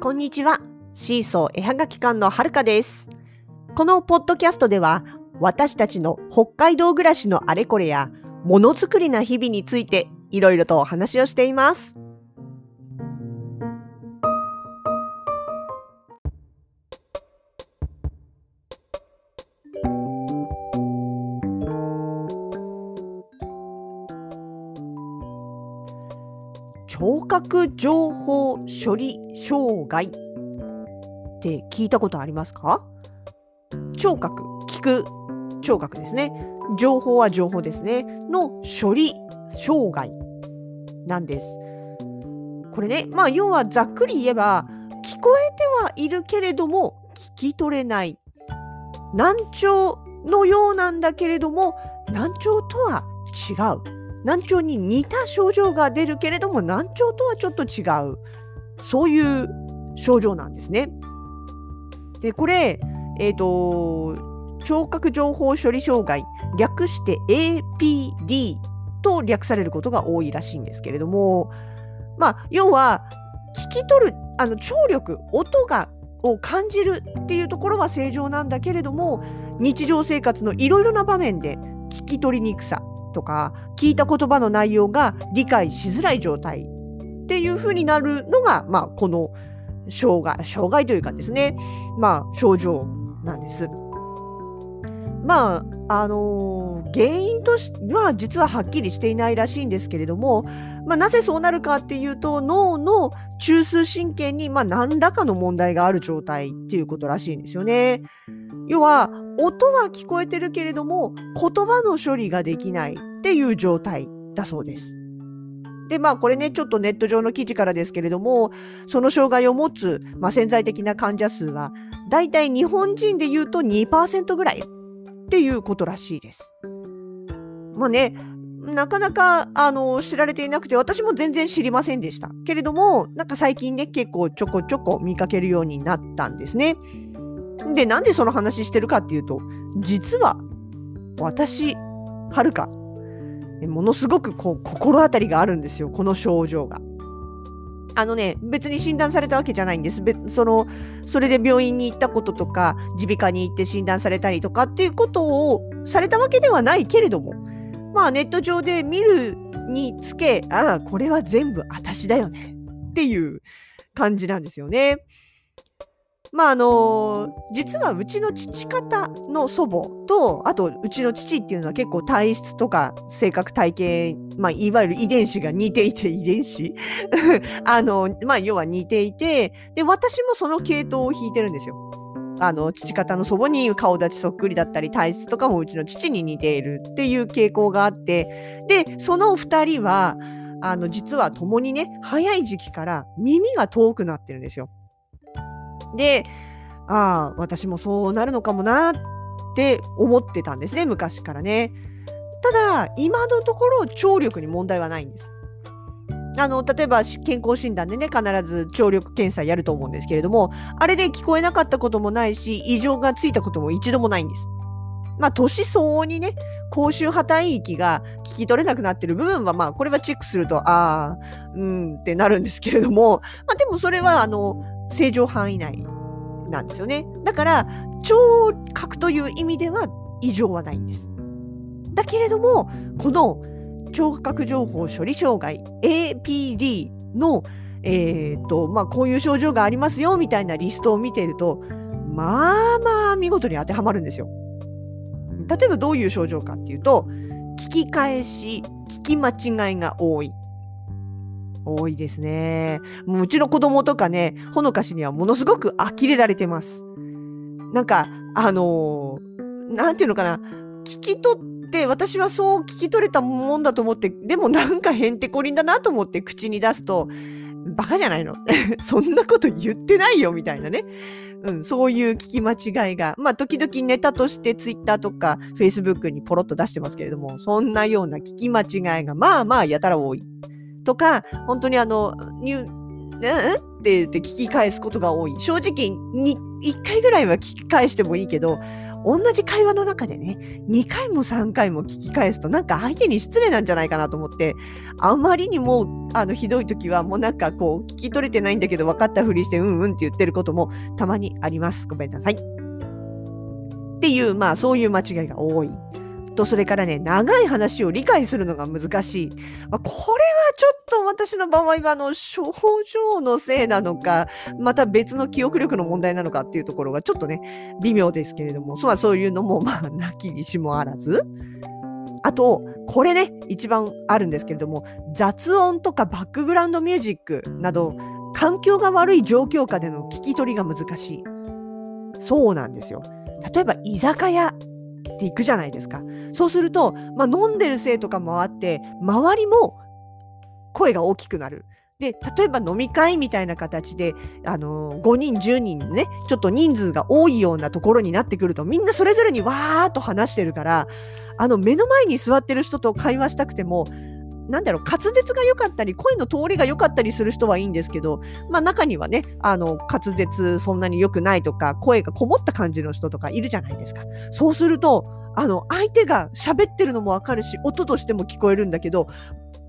こんにちは。シーソー絵はがき館のはるかです。このポッドキャストでは、私たちの北海道暮らしのあれこれや、ものづくりな日々について、いろいろとお話をしています。聴覚情報処理障害って聞いたことありますか？聴覚、聞く聴覚ですね。情報は情報ですね。の処理障害なんです。これね、まあ要はざっくり言えば、聞こえてはいるけれども聞き取れない。難聴のようなんだけれども、難聴とは違う。難聴に似た症状が出るけれども難聴とはちょっと違うそういう症状なんですね。でこれ、えーと、聴覚情報処理障害略して APD と略されることが多いらしいんですけれどもまあ要は聞き取るあの聴力音がを感じるっていうところは正常なんだけれども日常生活のいろいろな場面で聞き取りにくさとか聞いた言葉の内容が理解しづらい状態っていう風になるのが、まあ、この障害障害というかですね、まあ、症状なんです。まああのー、原因としては実ははっきりしていないらしいんですけれども、まあ、なぜそうなるかっていうと脳の中枢神経にまあ何らかの問題がある状態っていうことらしいんですよね。要は音は聞こえてるけれども言葉の処理ができないっていう状態だそうです。でまあこれねちょっとネット上の記事からですけれどもその障害を持つ、まあ、潜在的な患者数はだいたい日本人で言うと2%ぐらいっていうことらしいです。まあねなかなかあの知られていなくて私も全然知りませんでしたけれどもなんか最近ね結構ちょこちょこ見かけるようになったんですね。で、なんでその話してるかっていうと、実は、私、はるか、ものすごくこう心当たりがあるんですよ、この症状が。あのね、別に診断されたわけじゃないんです。その、それで病院に行ったこととか、耳鼻科に行って診断されたりとかっていうことをされたわけではないけれども、まあネット上で見るにつけ、ああ、これは全部私だよねっていう感じなんですよね。まああの実はうちの父方の祖母とあとうちの父っていうのは結構体質とか性格体型、まあ、いわゆる遺伝子が似ていて遺伝子 あのまあ要は似ていてで私もその系統を引いてるんですよ。あの父方の祖母に顔立ちそっくりだったり体質とかもうちの父に似ているっていう傾向があってでその2人はあの実は共にね早い時期から耳が遠くなってるんですよ。で、ああ、私もそうなるのかもなって思ってたんですね、昔からね。ただ、今のところ聴力に問題はないんです。あの例えば健康診断でね必ず聴力検査やると思うんですけれどもあれで聞こえなかったこともないし異常がついたことも一度もないんです。まあ年相応にね口臭破綻域が聞き取れなくなってる部分はまあこれはチェックするとああうんってなるんですけれども、まあ、でもそれはあの正常範囲内なんですよね。だから、聴覚という意味では異常はないんです。だけれども、この聴覚情報処理障害 APD の、えーとまあ、こういう症状がありますよみたいなリストを見ていると、まあまあ見事に当てはまるんですよ。例えばどういう症状かっていうと、聞き返し、聞き間違いが多い。多いですね。もううちの子供とかね、ほのかしにはものすごく呆れられてます。なんか、あのー、なんていうのかな、聞き取って、私はそう聞き取れたもんだと思って、でもなんかへんてこりんだなと思って口に出すと、バカじゃないの？そんなこと言ってないよみたいなね。うん、そういう聞き間違いが、まあ、時々ネタとしてツイッターとかフェイスブックにポロッと出してますけれども、そんなような聞き間違いが、まあまあやたら多い。とか、本当にあの、ニュうん？って言って聞き返すことが多い。正直に、1回ぐらいは聞き返してもいいけど、同じ会話の中でね、2回も3回も聞き返すとなんか相手に失礼なんじゃないかなと思って、あまりにもあのひどい時はもうなんかこう聞き取れてないんだけど分かったふりしてうんうんって言ってることもたまにあります。ごめんなさい。っていう、まあそういう間違いが多い。と、それからね、長い話を理解するのが難しい。まあ、これはちょっと私の場合は、あの、症状のせいなのか、また別の記憶力の問題なのかっていうところがちょっとね、微妙ですけれども、そうはそういうのも、まあ、なきにしもあらず。あと、これね、一番あるんですけれども、雑音とかバックグラウンドミュージックなど、環境が悪い状況下での聞き取りが難しい。そうなんですよ。例えば、居酒屋ていくじゃないですか。そうすると、まあ、飲んでるせいとかもあって、周りも声が大きくなる。で、例えば飲み会みたいな形で、あのー、5人、10人ね、ちょっと人数が多いようなところになってくると、みんなそれぞれにわーっと話してるから、あの、目の前に座ってる人と会話したくても、なんだろう、滑舌が良かったり、声の通りが良かったりする人はいいんですけど、まあ中にはね、あの、滑舌そんなに良くないとか、声がこもった感じの人とかいるじゃないですか。そうすると、あの、相手が喋ってるのもわかるし、音としても聞こえるんだけど、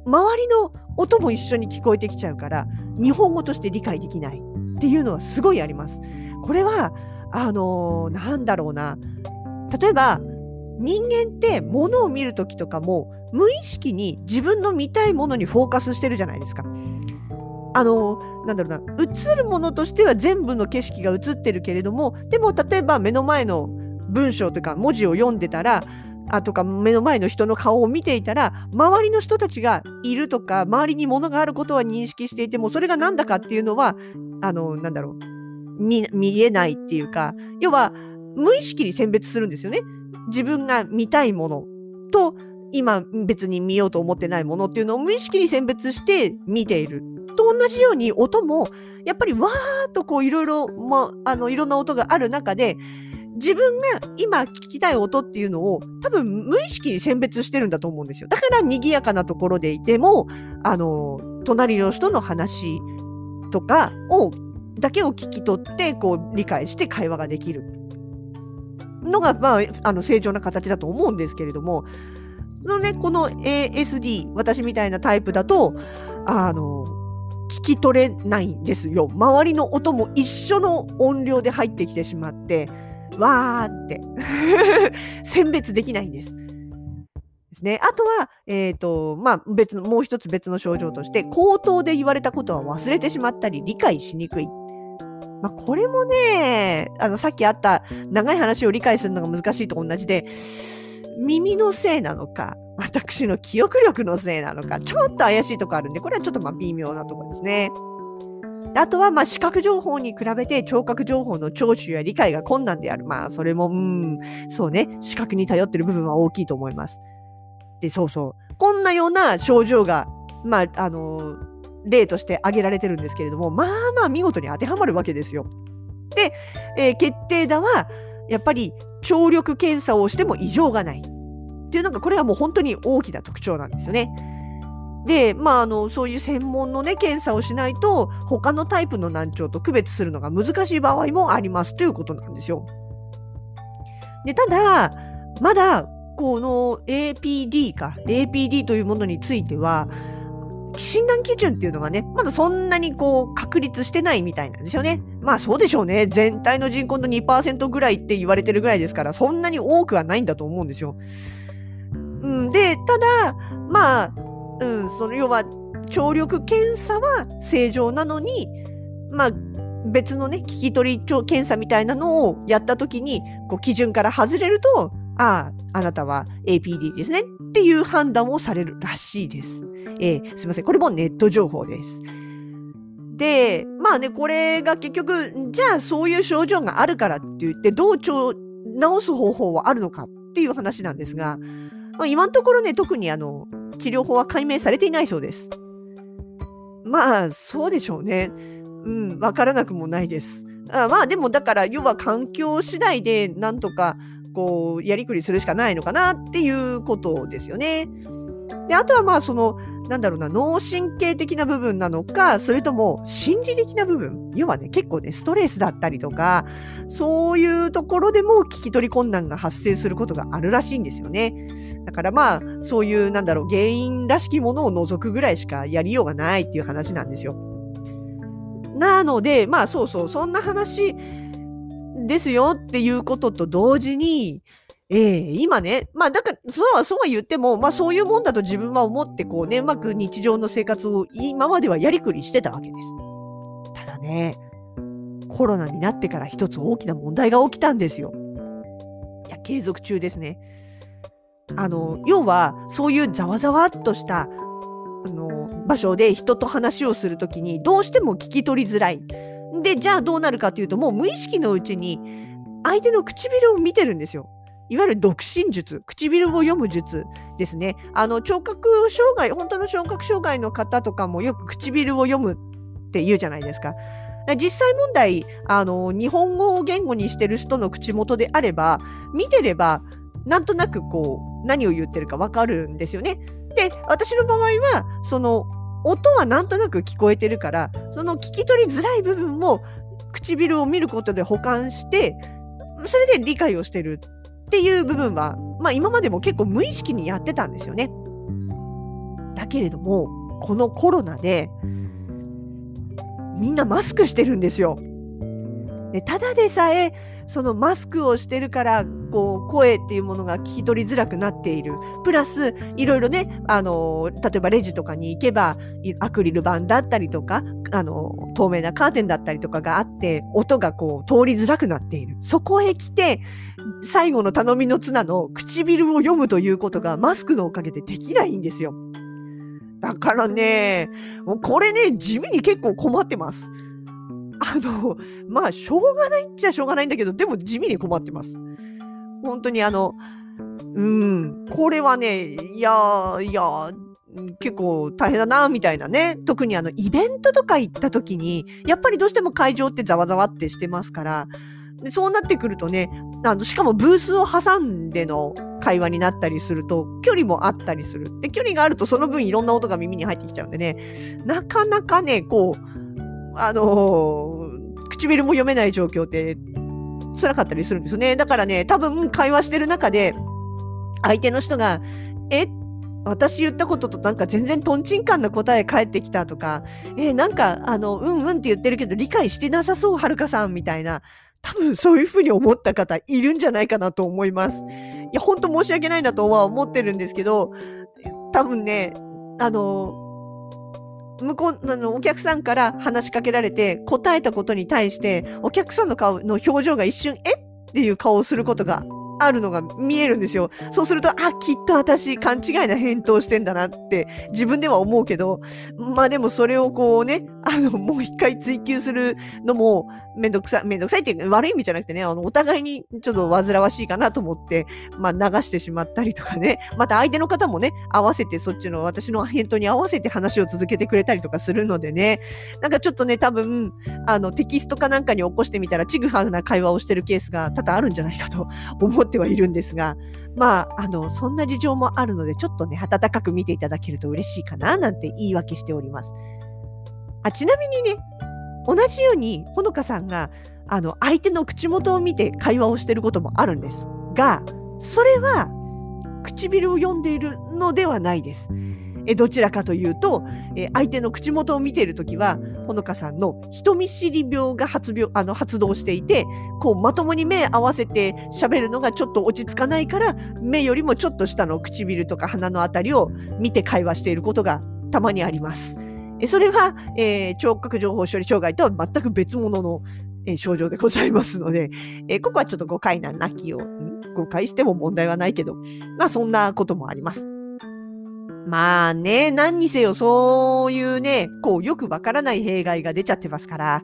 周りの音も一緒に聞こえてきちゃうから、日本語として理解できないっていうのはすごいあります。これは、あのー、なんだろうな。例えば、人間って物を見るときとかも無意識に自分の見たいものにフォーカスしてるじゃないですか。あのなんだろうな映るものとしては全部の景色が映ってるけれどもでも例えば目の前の文章とか文字を読んでたらあとか目の前の人の顔を見ていたら周りの人たちがいるとか周りに物があることは認識していてもそれが何だかっていうのはあのなんだろう見見えないっていうか要は無意識に選別するんですよね。自分が見たいものと今別に見ようと思ってないものっていうのを無意識に選別して見ている。と同じように音もやっぱりわーっとこういろいろ、まあのいろんな音がある中で自分が今聞きたい音っていうのを多分無意識に選別してるんだと思うんですよ。だから賑やかなところでいてもあの隣の人の話とかをだけを聞き取ってこう理解して会話ができるのが、まあ、あの正常な形だと思うんですけれどものね、この ASD、私みたいなタイプだと、あの、聞き取れないんですよ。周りの音も一緒の音量で入ってきてしまって、わーって 選別できないんです。ですね。あとは、えっ、ー、と、まあ、別の、もう一つ別の症状として、口頭で言われたことは忘れてしまったり、理解しにくい。まあ、これもね、あの、さっきあった長い話を理解するのが難しいと同じで、耳のせいなのか、私の記憶力のせいなのか、ちょっと怪しいとこあるんで、これはちょっとまあ微妙なところですね。あとは、まあ、視覚情報に比べて聴覚情報の聴取や理解が困難である。まあ、それも、うん、そうね、視覚に頼ってる部分は大きいと思います。で、そうそう。こんなような症状が、まあ、あの、例として挙げられてるんですけれども、まあまあ見事に当てはまるわけですよ。で、えー、決定打は、やっぱり聴力検査をしても異常がない。っていうのが、これはもう本当に大きな特徴なんですよね。で、まあ、あの、そういう専門のね、検査をしないと、他のタイプの難聴と区別するのが難しい場合もありますということなんですよ。で、ただ、まだ、この APD か、APD というものについては、診断基準っていうのがね、まだそんなにこう確立してないみたいなんですよね。まあそうでしょうね。全体の人口の2%ぐらいって言われてるぐらいですから、そんなに多くはないんだと思うんですよ。うん、で、ただ、まあ、うん、その要は、聴力検査は正常なのに、まあ、別のね、聞き取り検査みたいなのをやったときに、こう基準から外れると、ああ、あなたは APD ですねっていう判断をされるらしいです。えー、すいません。これもネット情報です。で、まあね、これが結局、じゃあそういう症状があるからって言って、どう治す方法はあるのかっていう話なんですが、まあ、今のところね、特にあの、治療法は解明されていないそうです。まあ、そうでしょうね。うん、わからなくもないです。あまあ、でもだから、要は環境次第でなんとか、こう、やりくりするしかないのかなっていうことですよね。で、あとはまあその、なんだろうな、脳神経的な部分なのか、それとも心理的な部分？要はね、結構ね、ストレスだったりとか、そういうところでも聞き取り困難が発生することがあるらしいんですよね。だからまあ、そういう、なんだろう、原因らしきものを除くぐらいしかやりようがないっていう話なんですよ。なので、まあそうそう、そんな話ですよっていうことと同時に、えー、今ね、まあだから、そうはそうは言っても、まあそういうもんだと自分は思ってこうね、うまく日常の生活を今まではやりくりしてたわけです。ただね、コロナになってから一つ大きな問題が起きたんですよ。いや、継続中ですね。あの、要は、そういうざわざわっとした、あの、場所で人と話をするときに、どうしても聞き取りづらい。で、じゃあどうなるかというと、もう無意識のうちに、相手の唇を見てるんですよ。いわゆる読心術、唇を読む術ですね。あの、聴覚障害、本当の聴覚障害の方とかもよく唇を読むって言うじゃないですか。実際問題、あの、日本語を言語にしてる人の口元であれば、見てれば、なんとなくこう、何を言ってるかわかるんですよね。で、私の場合は、その、音はなんとなく聞こえてるから、その聞き取りづらい部分も唇を見ることで補完して、それで理解をしてるっていう部分は、まあ今までも結構無意識にやってたんですよね。だけれども、このコロナで、みんなマスクしてるんですよ。でただでさえそのマスクをしてるからこう声っていうものが聞き取りづらくなっているプラスいろいろねあの例えばレジとかに行けばアクリル板だったりとかあの透明なカーテンだったりとかがあって音がこう通りづらくなっているそこへ来て最後の頼みの綱の唇を読むということがマスクのおかげでできないんですよ。だからね、もうこれね、地味に結構困ってます。あの、まあ、しょうがないっちゃしょうがないんだけど、でも地味に困ってます。本当にあの、うん、これはね、いや、いや、結構大変だな、みたいなね。特にあの、イベントとか行った時に、やっぱりどうしても会場ってざわざわってしてますから、でそうなってくるとね、あの、しかもブースを挟んでの会話になったりすると、距離もあったりする。で、距離があるとその分いろんな音が耳に入ってきちゃうんでね、なかなかね、こう、あのー、唇も読めない状況って辛かったりするんですよね。だからね、多分会話してる中で、相手の人が、え？私言ったこととなんか全然トンチンカンな答え返ってきたとか、え？ー、なんか、あの、うんうんって言ってるけど理解してなさそう、はるかさんみたいな、多分そういうふうに思った方いるんじゃないかなと思います。いや、ほんと申し訳ないなとは思ってるんですけど、多分ね、あの、向こう、の、お客さんから話しかけられて答えたことに対して、お客さんの顔の表情が一瞬、え？っていう顔をすることがあるのが見えるんですよ。そうすると、あ、きっと私勘違いな返答してんだなって自分では思うけど、まあでもそれをこうね、あの、もう一回追求するのもめんどくさい、めんどくさいっていう悪い意味じゃなくてね、あの、お互いにちょっと煩わしいかなと思って、まあ流してしまったりとかね、また相手の方もね、合わせてそっちの私の返答に合わせて話を続けてくれたりとかするのでね、なんかちょっとね、多分、あの、テキストかなんかに起こしてみたら、ちぐはぐな会話をしてるケースが多々あるんじゃないかと思っててはいるんですが、まあ、あの、そんな事情もあるので、ちょっとね、温かく見ていただけると嬉しいかな、なんて言い訳しております。あ、ちなみにね、同じように、ほのかさんが、あの、相手の口元を見て会話をしてることもあるんです。が、それは、唇を読んでいるのではないです。えどちらかというと、え相手の口元を見ているときは、ほのかさんの人見知り病が発病あの発動していて、こうまともに目合わせて喋るのがちょっと落ち着かないから、目よりもちょっと下の唇とか鼻のあたりを見て会話していることがたまにあります。えそれは、えー、聴覚情報処理障害とは全く別物の、えー、症状でございますので、えー、ここはちょっと誤解な泣きを、誤解しても問題はないけど、まあそんなこともあります。まあね、何にせよそういうね、こうよくわからない弊害が出ちゃってますから、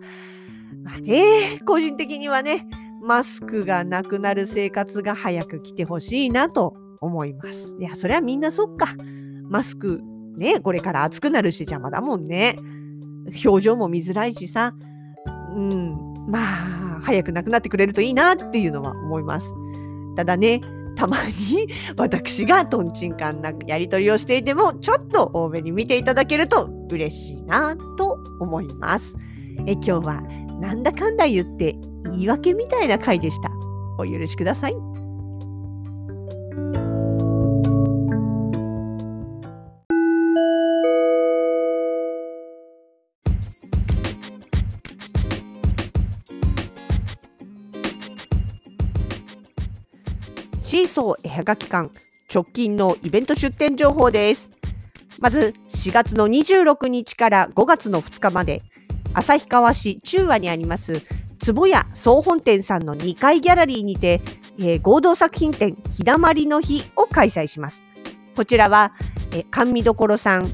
まあね、個人的にはね、マスクがなくなる生活が早く来てほしいなと思います。いや、それはみんなそっか。マスクね、これから暑くなるし邪魔だもんね。表情も見づらいしさ。うん、まあ、早くなくなってくれるといいなっていうのは思います。ただね、たまに私がトンチンカンなやり取りをしていても、ちょっと多めに見ていただけると嬉しいなと思います。え今日はなんだかんだ言って言い訳みたいな回でした。お許しください。シーソー絵はがき館直近のイベント出店情報です。まず4月の26日から5月の2日まで旭川市中和にあります坪屋総本店さんの2階ギャラリーにて、えー、合同作品展日だまりの日を開催します。こちらは、えー、甘味どころさん、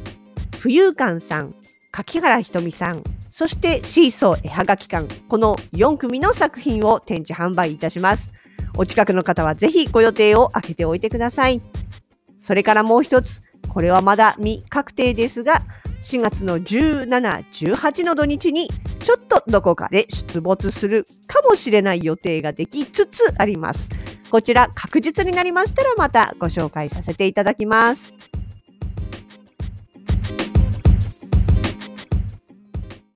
浮遊館さん、柿原ひとみさん、そしてシーソー絵はがき館、この4組の作品を展示販売いたします。お近くの方はぜひご予定を空けておいてください。それからもう一つ、これはまだ未確定ですが、4月の17、18の土日にちょっとどこかで出没するかもしれない予定ができつつあります。こちら確実になりましたらまたご紹介させていただきます。